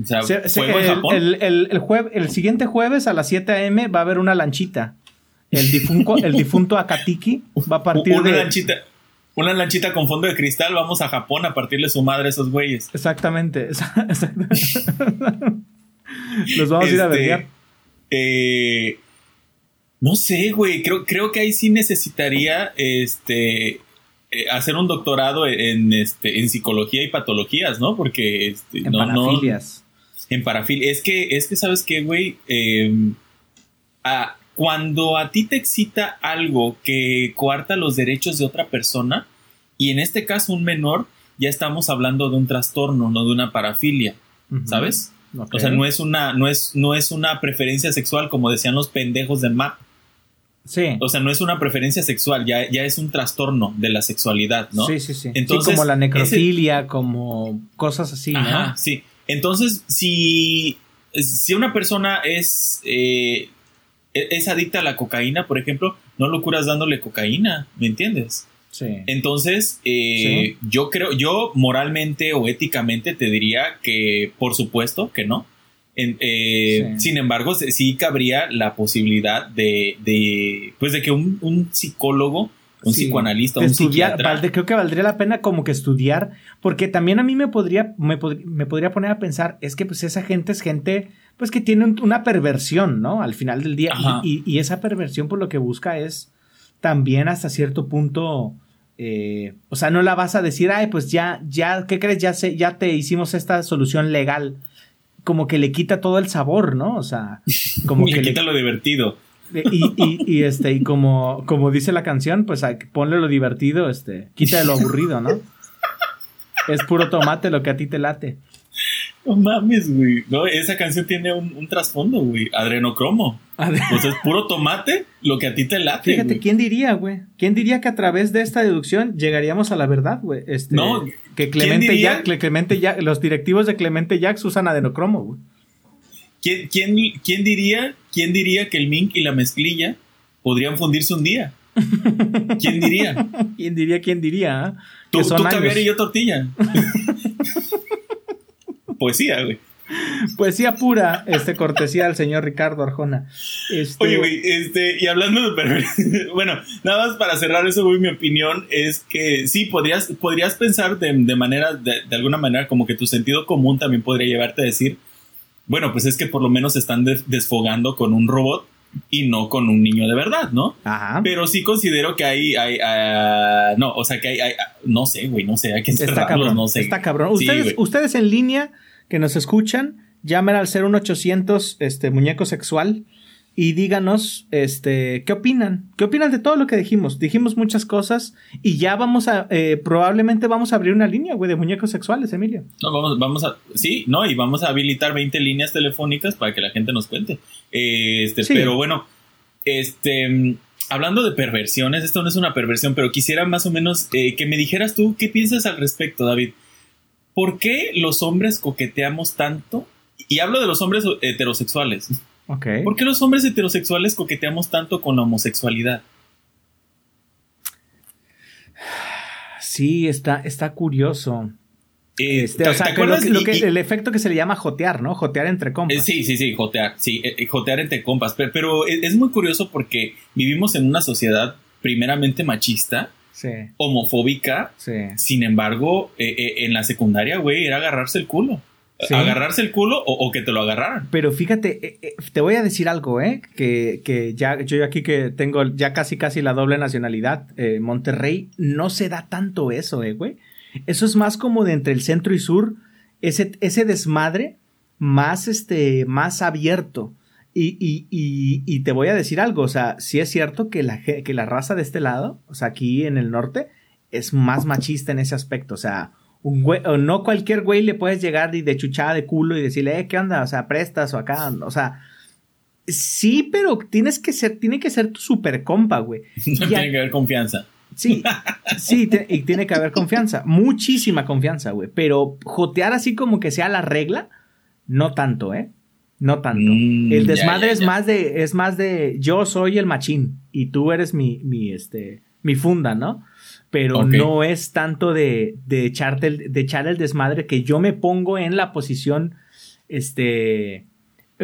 O sea, Se- se- el, Japón. el- el- el jue- el siguiente jueves a las 7 a.m. va a haber una lanchita. El, difunco- el difunto Akatiki va a partir una de. lanchita. Una lanchita con fondo de cristal. Vamos a Japón a partirle su madre a esos güeyes. Exactamente. exactamente. Los vamos a ir a Este, verguear. eh, no sé, güey. Creo, creo que ahí sí necesitaría este eh, hacer un doctorado en, este, en psicología y patologías, ¿no? Porque este, En no, no- parafilias. en parafilia. Es que, es que, ¿sabes qué, güey? Eh, a- cuando a ti te excita algo que coarta los derechos de otra persona, y en este caso un menor, ya estamos hablando de un trastorno, no de una parafilia. ¿sabes? O sea, no es una, no es, no es una preferencia sexual como decían los pendejos de Map. Sí. O sea, no es una preferencia sexual, ya, ya es un trastorno de la sexualidad, ¿no? Sí, sí, sí. Sí, Entonces, como la necrofilia, como cosas así, ¿no? Ajá, sí. Entonces, si, si una persona es, eh, es adicta a la cocaína, por ejemplo, no lo curas dándole cocaína, ¿me entiendes? Sí. Entonces, eh, yo creo, yo moralmente o éticamente te diría que, por supuesto, que no. En- eh, Sí. Sin embargo, sí cabría la posibilidad de, de pues, de que un, un psicólogo, un Sí, psicoanalista, de un estudiar, psiquiatra, valde- creo que valdría la pena como que estudiar, porque también a mí me podría, me, pod- me podría poner a pensar, es que pues esa gente es gente, pues que tiene un- una perversión, ¿no? Al final del día, y, y- y esa perversión por lo que busca es también hasta cierto punto, eh, o sea, no la vas a decir, ay, pues ya, ya, ¿qué crees? Ya, se, ya te hicimos esta solución legal. Como que le quita todo el sabor, ¿no? O sea, como le que le, quita lo divertido. y, y, y, este, y como, como dice la canción, pues ponle lo divertido, este, quita lo aburrido, ¿no? Es puro tomate lo que a ti te late. No mames, güey. No, esa canción tiene un, un trasfondo, güey. Adrenocromo. O sea, es puro tomate lo que a ti te late. Fíjate, güey. ¿quién diría, güey? ¿Quién diría que a través de esta deducción llegaríamos a la verdad, güey? Este, No, que ¿quién Clemente? Jack, que Clemente Jack, los directivos de Clemente Jacks usan adenocromo, güey. ¿Quién, quién, quién diría, ¿Quién diría que el mink y la mezclilla podrían fundirse un día? ¿Quién diría? ¿Quién diría, quién diría? ah? Tú, tú caviar y yo tortilla. Poesía, güey. Poesía pura, este, cortesía al señor Ricardo Arjona. Este, Oye, güey, este, y hablando de bueno, nada más para cerrar eso, güey, mi opinión es que sí, podrías, podrías pensar de, de manera, de, de alguna manera, como que tu sentido común también podría llevarte a decir, bueno, pues es que por lo menos están des- desfogando con un robot y no con un niño de verdad, ¿no? Ajá. Pero sí considero que hay, hay ah, no, o sea que hay, hay- ah, no sé, güey, no sé, hay que Está cerrarlos, cabrón. no sé. Está cabrón. Ustedes, ustedes en línea que nos escuchan, llamen al 01800 este, muñeco sexual y díganos este, qué opinan. ¿Qué opinan de todo lo que dijimos? Dijimos muchas cosas y ya vamos a, eh, probablemente vamos a abrir una línea, güey, de muñecos sexuales, Emilio. No, vamos, vamos a, sí, no, y vamos a habilitar 20 líneas telefónicas para que la gente nos cuente. Este, Sí. pero bueno, este, hablando de perversiones, esto no es una perversión, pero quisiera más o menos eh, que me dijeras tú qué piensas al respecto, David. ¿Por qué los hombres coqueteamos tanto? Y hablo de los hombres heterosexuales. Ok. ¿Por qué los hombres heterosexuales coqueteamos tanto con la homosexualidad? Sí, está, está curioso. Eh, Este, ¿te- o sea, te lo, acuerdas? lo Y- que- y- el efecto que se le llama jotear, ¿no? Jotear entre compas. Eh, sí, sí, sí, jotear, sí, eh, eh, jotear entre compas, pero, es muy curioso porque vivimos en una sociedad primeramente machista, Sí, homofóbica, sí. sin embargo, eh, eh, en la secundaria, güey, era agarrarse el culo. Sí. Agarrarse el culo o, o que te lo agarraran. Pero fíjate, eh, eh, te voy a decir algo, ¿eh? Que, que ya, yo aquí que tengo ya casi casi la doble nacionalidad, eh, Monterrey, no se da tanto eso, ¿eh, güey? Eso es más como de entre el centro y sur, ese, ese desmadre más, este, más abierto. Y, y, y, y te voy a decir algo, o sea, sí es cierto que la, que la raza de este lado, o sea, aquí en el norte, es más machista en ese aspecto, o sea, un güey, o no cualquier güey le puedes llegar y de chuchada de culo y decirle, eh, ¿qué onda? O sea, prestas o acá, o sea, sí, pero tienes que ser, tiene que ser tu super compa, güey. No tiene que haber confianza. Sí, sí, y tiene que haber confianza, muchísima confianza, güey, pero jotear así como que sea la regla, no tanto, ¿eh? No tanto. Mm, el ya, desmadre ya, es más de, es más de, yo soy el machín y tú eres mi, mi, este, mi funda, ¿no? Pero no es tanto de, de echarte, el- de echar el desmadre que yo me pongo en la posición, este,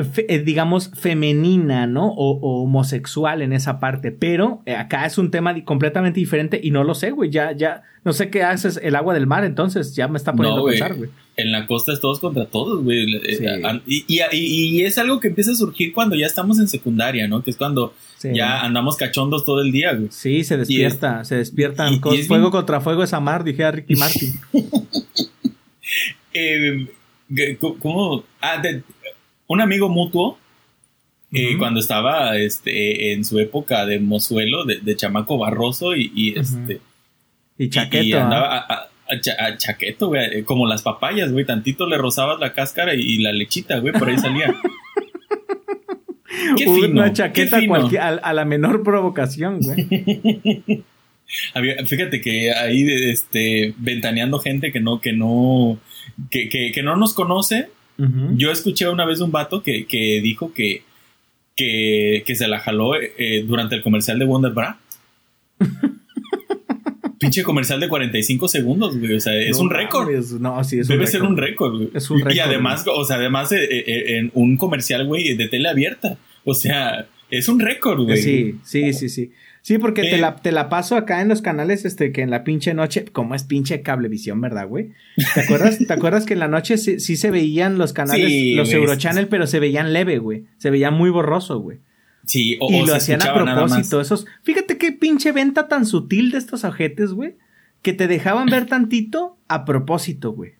fe- eh, digamos, femenina, ¿no? O, o homosexual en esa parte. Pero eh, acá es un tema completamente diferente y no lo sé, güey. Ya, ya, no sé qué haces el agua del mar, entonces ya me está poniendo No, a pensar, güey. En la costa es todos contra todos, güey. Eh, Sí. Y, y- y- y es algo que empieza a surgir cuando ya estamos en secundaria, ¿no? Que es cuando Sí. ya andamos cachondos todo el día, güey. Sí, se despierta, se despiertan. con- fuego bien- contra fuego es amar, dije a Ricky Martin. Eh, ¿Cómo? Ah, de- un amigo mutuo, eh, cuando estaba este, en su época de mozuelo, de, de chamaco barroso y, y, este. Y y- chaqueto. Y, andaba a, a- a cha- a chaqueto, güey, eh, como las papayas, güey. Tantito le rozabas la cáscara y, y la lechita, güey, por ahí salía. Qué fino, Una qué chaqueta fino. a, a la menor provocación, güey. Había- fíjate que ahí este ventaneando gente que no que no que, que, que no nos conoce Yo escuché una vez un vato que, que dijo que, que que se la jaló eh, durante el comercial de Wonder Bra pinche comercial de 45 segundos güey o sea es No un récord No, sí, es Debe un ser récord. un récord, güey. Es un Y- Y récord, además, o sea, además eh, eh, eh, en un comercial, güey, de tele abierta. O sea, es un récord, güey. Sí, sí, sí, sí. Sí, porque te, Eh. la, te la paso acá en los canales, este, que en la pinche noche, como es pinche cablevisión, ¿verdad, güey? ¿Te acuerdas, ¿te acuerdas que en la noche sí, sí se veían los canales, Sí, los. Eurochannel, pero se veían leve, güey? Se veían muy borroso, güey. Sí, o, y o lo hacían a propósito. Esos, fíjate qué pinche venta tan sutil de estos ojetes, güey. Que te dejaban ver tantito a propósito, güey.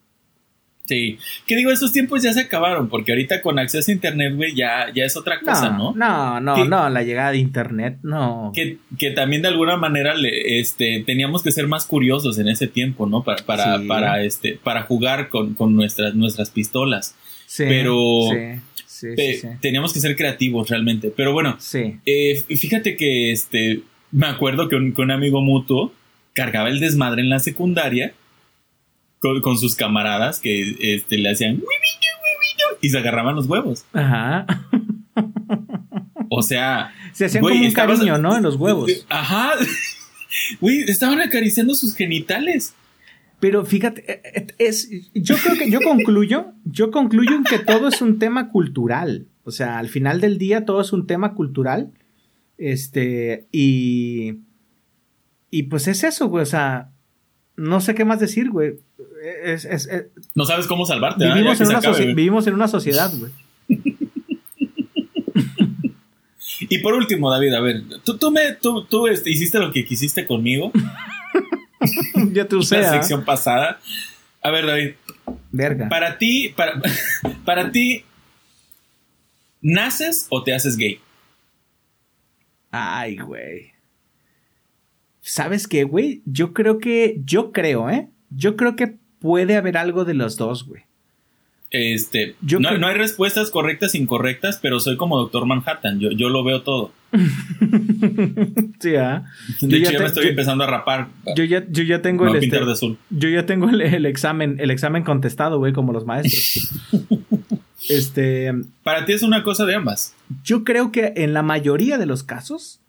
Sí. Que digo, esos tiempos ya se acabaron, porque ahorita con acceso a internet, güey, ya, ya es otra cosa, ¿no? No, no, no, la llegada de internet, no. Que, que también de alguna manera le, este, teníamos que ser más curiosos en ese tiempo, ¿no? Para, para, Sí. para, este, para jugar con, con nuestras, nuestras pistolas. Sí, pero- Sí, sí, Pe- sí. sí. Teníamos que ser creativos realmente. Pero bueno, Sí. Eh, fíjate que este me acuerdo que un, que un amigo mutuo cargaba el desmadre en la secundaria con, con sus camaradas que este, le hacían y se agarraban los huevos. Ajá. O sea, Se hacían Güey, como un estabas- cariño, ¿no? En los huevos. ajá. Güey, estaban acariciando sus genitales. Pero fíjate, eh, eh, es, yo creo que yo concluyo, yo concluyo en que todo es un tema cultural. O sea, al final del día todo es un tema cultural. Este, y. Y pues es eso, güey. O sea, no sé qué más decir, güey. Es, es- es- No sabes cómo salvarte. ¿ah? vivimos, en una acabe, vivimos en una sociedad, güey. Y por último, David, a ver, tú, tú, me, tú, tú este, hiciste lo que quisiste conmigo. ya te usé. La ¿ah? sección pasada. A ver, David. Verga. Para ti, para, para ti, ¿naces o te haces gay? Ay, güey. ¿Sabes qué, güey? Yo creo que, yo creo, ¿eh? Yo creo que puede haber algo de los dos, güey. Este, Yo no, no hay respuestas correctas e incorrectas, pero soy como Doctor Manhattan, yo, yo lo veo todo. sí, ¿ah? De Yo hecho, ya te- me estoy yo- empezando a rapar. Yo ya, yo ya tengo el este- de azul. Yo ya tengo el, el examen, el examen contestado, güey, como los maestros. este, Para ti es una cosa de ambas. yo creo que en la mayoría de los casos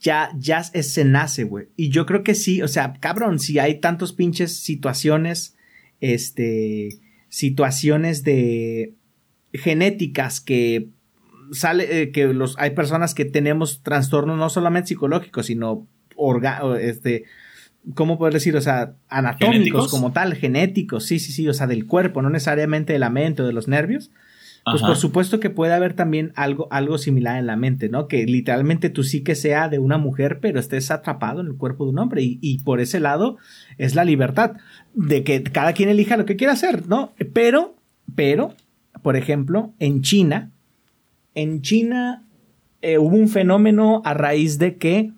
ya, ya es- se nace, güey. Y yo creo que sí, o sea, cabrón, si hay tantos pinches situaciones, este, situaciones de genéticas que sale, eh, que los, hay personas que tenemos trastornos no solamente psicológicos, sino orga, este, ¿cómo poder decir? O sea, anatómicos ¿Genéticos? como tal, genéticos, sí, sí, sí, o sea, del cuerpo, no necesariamente de la mente o de los nervios. Pues Ajá. por supuesto que puede haber también algo, algo similar en la mente, ¿no? Que literalmente tu psique sea de una mujer, pero estés atrapado en el cuerpo de un hombre. Y, y por ese lado es la libertad de que cada quien elija lo que quiera hacer, ¿no? Pero, pero, por ejemplo, en China, en China eh, hubo un fenómeno a raíz de que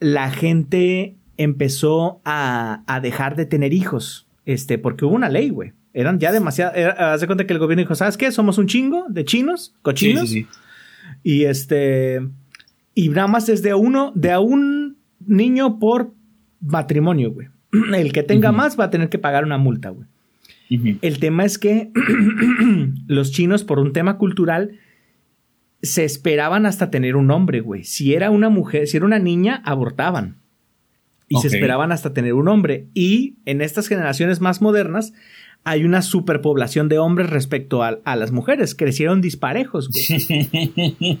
la gente empezó a, a dejar de tener hijos, este, porque hubo una ley, güey. Eran ya demasiado. era- Haz de cuenta que el gobierno dijo: ¿Sabes qué? Somos un chingo de chinos, cochinos. sí, sí. Y este. Y nada más es de uno, de a un niño por matrimonio, güey. El que tenga más va a tener que pagar una multa, güey. El tema es que los chinos, por un tema cultural, se esperaban hasta tener un hombre, güey. Si era una mujer, si era una niña, abortaban. Y se esperaban hasta tener un hombre. Y en estas generaciones más modernas hay una superpoblación de hombres respecto a, a las mujeres. Crecieron disparejos, güey.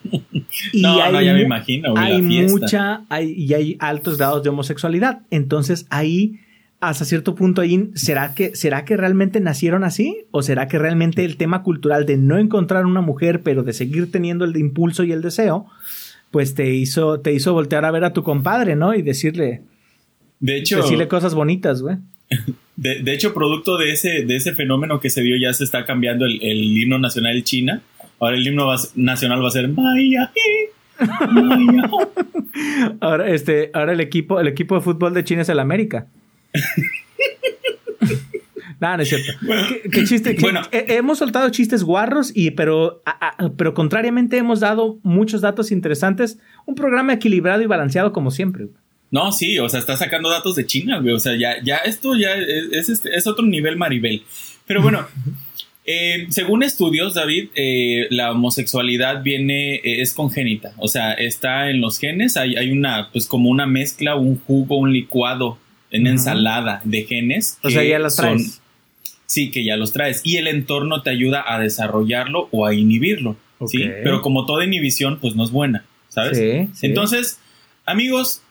Y no, hay no, ya me imagino, güey, hay mucha hay, y hay altos grados de homosexualidad. Entonces ahí, hasta cierto punto, ahí, ¿será que, ¿será que realmente nacieron así? ¿O será que realmente el tema cultural de no encontrar una mujer, pero de seguir teniendo el impulso y el deseo, pues te hizo, te hizo voltear a ver a tu compadre, ¿no? Y decirle, De hecho, decirle cosas bonitas, güey. De, de hecho, producto de ese, de ese fenómeno que se dio, ya se está cambiando el, el himno nacional de China. Ahora el himno va nacional va a ser Maya. Maya. Ahora, este, ahora el equipo, el equipo de fútbol de China es el América. No, no es cierto. ¿Qué, qué chiste? Bueno. he- hemos soltado chistes guarros, y, pero, a- a- pero contrariamente hemos dado muchos datos interesantes. Un programa equilibrado y balanceado como siempre. No, sí, o sea, está sacando datos de China, güey. O sea, ya, ya esto ya es, es, este- es otro nivel Maribel. Pero bueno, eh, según estudios, David, eh, la homosexualidad viene, eh, es congénita. O sea, está en los genes. Hay, hay una, pues como una mezcla, un jugo, un licuado, una ensalada de genes. O sea, ya son- traes. Sí, que ya los traes. Y el entorno te ayuda a desarrollarlo o a inhibirlo. ¿sí? Pero como toda inhibición, pues no es buena, ¿sabes? Sí, sí. Entonces, amigos,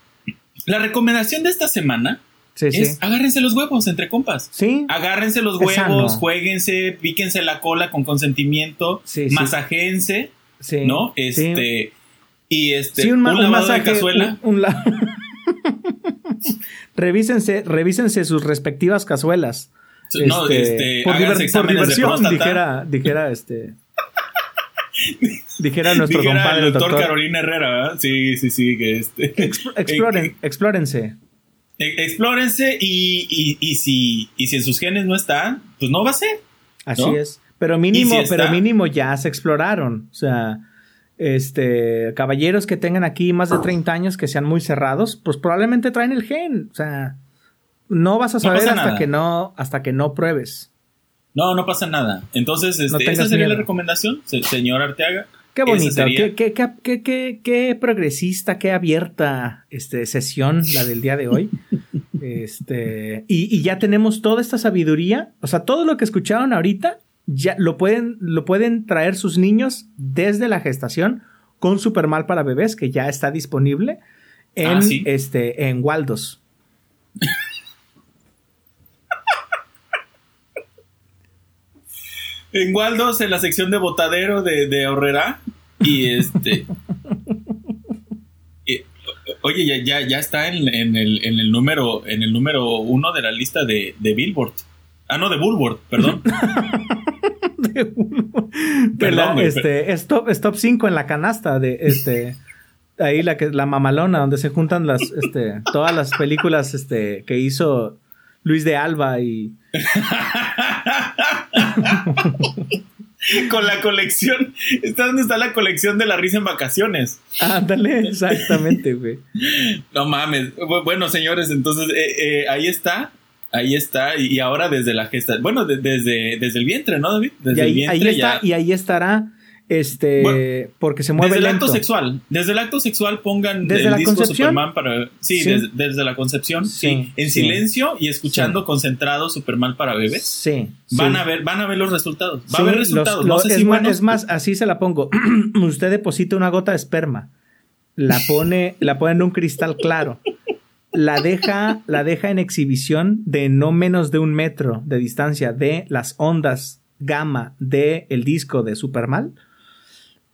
la recomendación de esta semana sí, sí. es agárrense los huevos entre compas. Sí, Agárrense los huevos, jueguense, píquense la cola con consentimiento, Sí, sí. ¿no? Este y este Sí, un, un un masaje. de cazuela. un- un la- revísense, revísense sus respectivas cazuelas. no, este, por, diver- por diversión, dijera, dijera este. dijera nuestro Dijera compadre, el doctor, doctor. Carolina Herrera, ¿verdad? Sí, sí, sí, que este. Expl- exploren, explórense. E- Explórense y, y, y si, y si en sus genes no están, pues no va a ser. Así es. Pero mínimo, si pero mínimo ya se exploraron. O sea, este, caballeros que tengan aquí más de 30 años que sean muy cerrados, pues probablemente traen el gen. O sea, no vas a saber hasta nada. que no, hasta que no pruebes. No, no pasa nada. Entonces, este, tengas esa sería miedo. la recomendación, se- señor Arteaga. Qué bonito, sería- qué, qué, qué, qué, qué- qué progresista, qué abierta este, sesión la del día de hoy. este, y, y ya tenemos toda esta sabiduría, o sea, todo lo que escucharon ahorita, ya lo pueden, lo pueden traer sus niños desde la gestación con Supermal para bebés, que ya está disponible en, Ah, sí. este, en Waldos. En Waldos, en la sección de botadero de, de Horrera. Y este. oye, ya, ya, ya está en, en, el, en, el, número en el número uno de la lista de, de Billboard. Ah, no, de Billboard, perdón. de Perdón, este, es top, es top 5 en la canasta de este ahí la que la mamalona donde se juntan las este todas las películas este que hizo Luis de Alba y con la colección. Está donde está la colección de la risa en vacaciones. Ándale, exactamente, güey. No mames. Bueno, señores, entonces eh, eh, ahí está. Ahí está. Y ahora desde la gesta. Bueno, desde, desde el vientre, ¿no, David? Desde el vientre. Ahí está, y ahí estará este, porque se mueve desde el acto sexual, desde el acto sexual pongan desde el la disco Superman para sí, Desde, la concepción, sí, en silencio y escuchando concentrado Superman para bebés. Sí. Van a ver, van a ver los resultados. Va a haber resultados. no sé es, más, es más, así se la pongo. Usted deposita una gota de esperma, la pone, la pone en un cristal claro. La deja, la deja en exhibición de no menos de un metro de distancia de las ondas gamma del el disco de Superman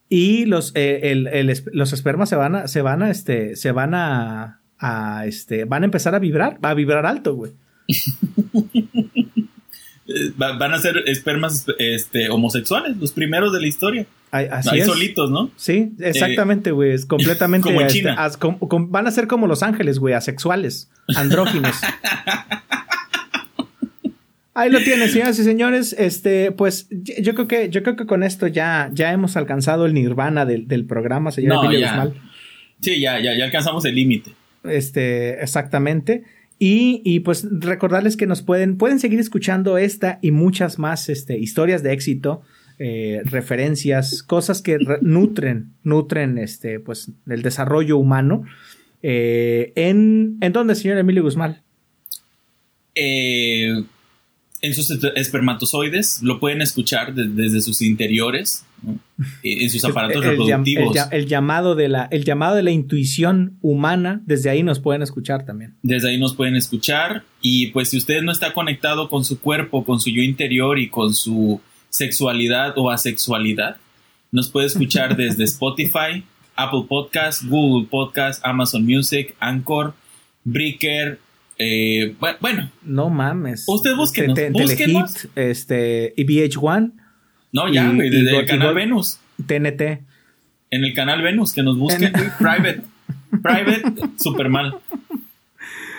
y los, eh, los espermas se van a, se van a, este, se van a, a, este, van a empezar a vibrar, va a vibrar alto, güey. van a ser espermas este, homosexuales, los primeros de la historia. Ahí solitos, ¿no? Sí, exactamente, güey. Es completamente. como este, van a ser como los ángeles, güey, asexuales, andróginos. Ahí lo tienes, señoras y señores. Este, pues yo creo que, yo creo que con esto ya, ya hemos alcanzado el nirvana del, programa, señor no, ya. Sí, ya, ya, ya alcanzamos el límite. Este, exactamente. Y, y, pues recordarles que nos pueden, pueden seguir escuchando esta y muchas más este, historias de éxito, eh, referencias, cosas que nutren, nutren este, pues, el desarrollo humano. Eh, en, ¿En dónde, señor Emilio Guzmán? Eh, en sus espermatozoides, lo pueden escuchar desde sus interiores, eh, en sus aparatos reproductivos. El, llamado de la, el llamado de la intuición humana, desde ahí nos pueden escuchar también. Desde ahí nos pueden escuchar y pues si usted no está conectado con su cuerpo, con su yo interior y con su sexualidad o asexualidad, nos puede escuchar desde Spotify, Apple Podcast, Google Podcast, Amazon Music, Anchor, Breaker, eh, bueno. No mames. Usted busque Telehit, este, y VH1. No, ya, güey, desde el canal Venus. TNT. En el canal Venus, que nos busquen, Private. Private, super mal.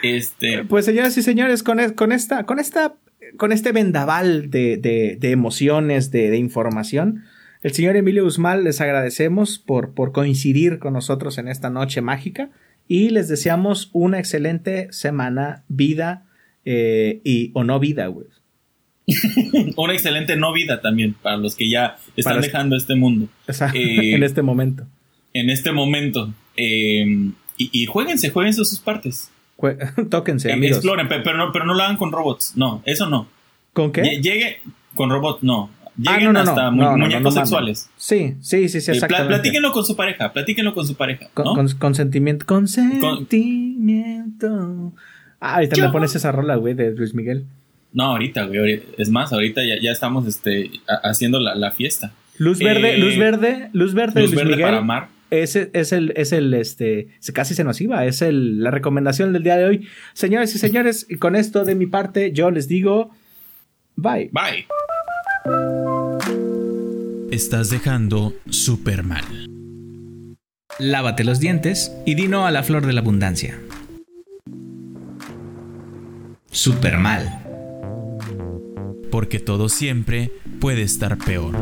Este. Pues señoras y señores, con, con esta, con esta, con este vendaval de, de, emociones, de, de, información, el señor Emilio Guzmán les agradecemos por, por coincidir con nosotros en esta noche mágica y les deseamos una excelente semana, vida eh, y o no vida, güey. una excelente no vida también para los que ya están dejando este mundo. Eh, en este momento. En este momento. Eh, y, y jueguense, jueguense sus partes. Tóquense, amigos. Exploren, pero no, pero no lo hagan con robots. No, eso no. ¿Con qué? Llegue con robots, no. Ah, lleguen hasta muñecos sexuales. Sí, sí, sí, sí, exactamente. platíquenlo con su pareja, platíquenlo con su pareja. Con, consentimiento. Consentimiento. Ah, ahorita me pones esa rola, güey, de Luis Miguel. No, ahorita, güey. Es más, ahorita ya, ya estamos este, haciendo la, la fiesta. Luz verde, luz eh, verde, luz verde, luz Luis verde Miguel. para amar. Ese es el, es el, este, casi se nos iba, es el, la recomendación del día de hoy. Señores y señores, y con esto de mi parte, yo les digo, bye. Bye. Estás dejando súper mal. Lávate los dientes y dino a la flor de la abundancia. Super mal. Porque todo siempre puede estar peor.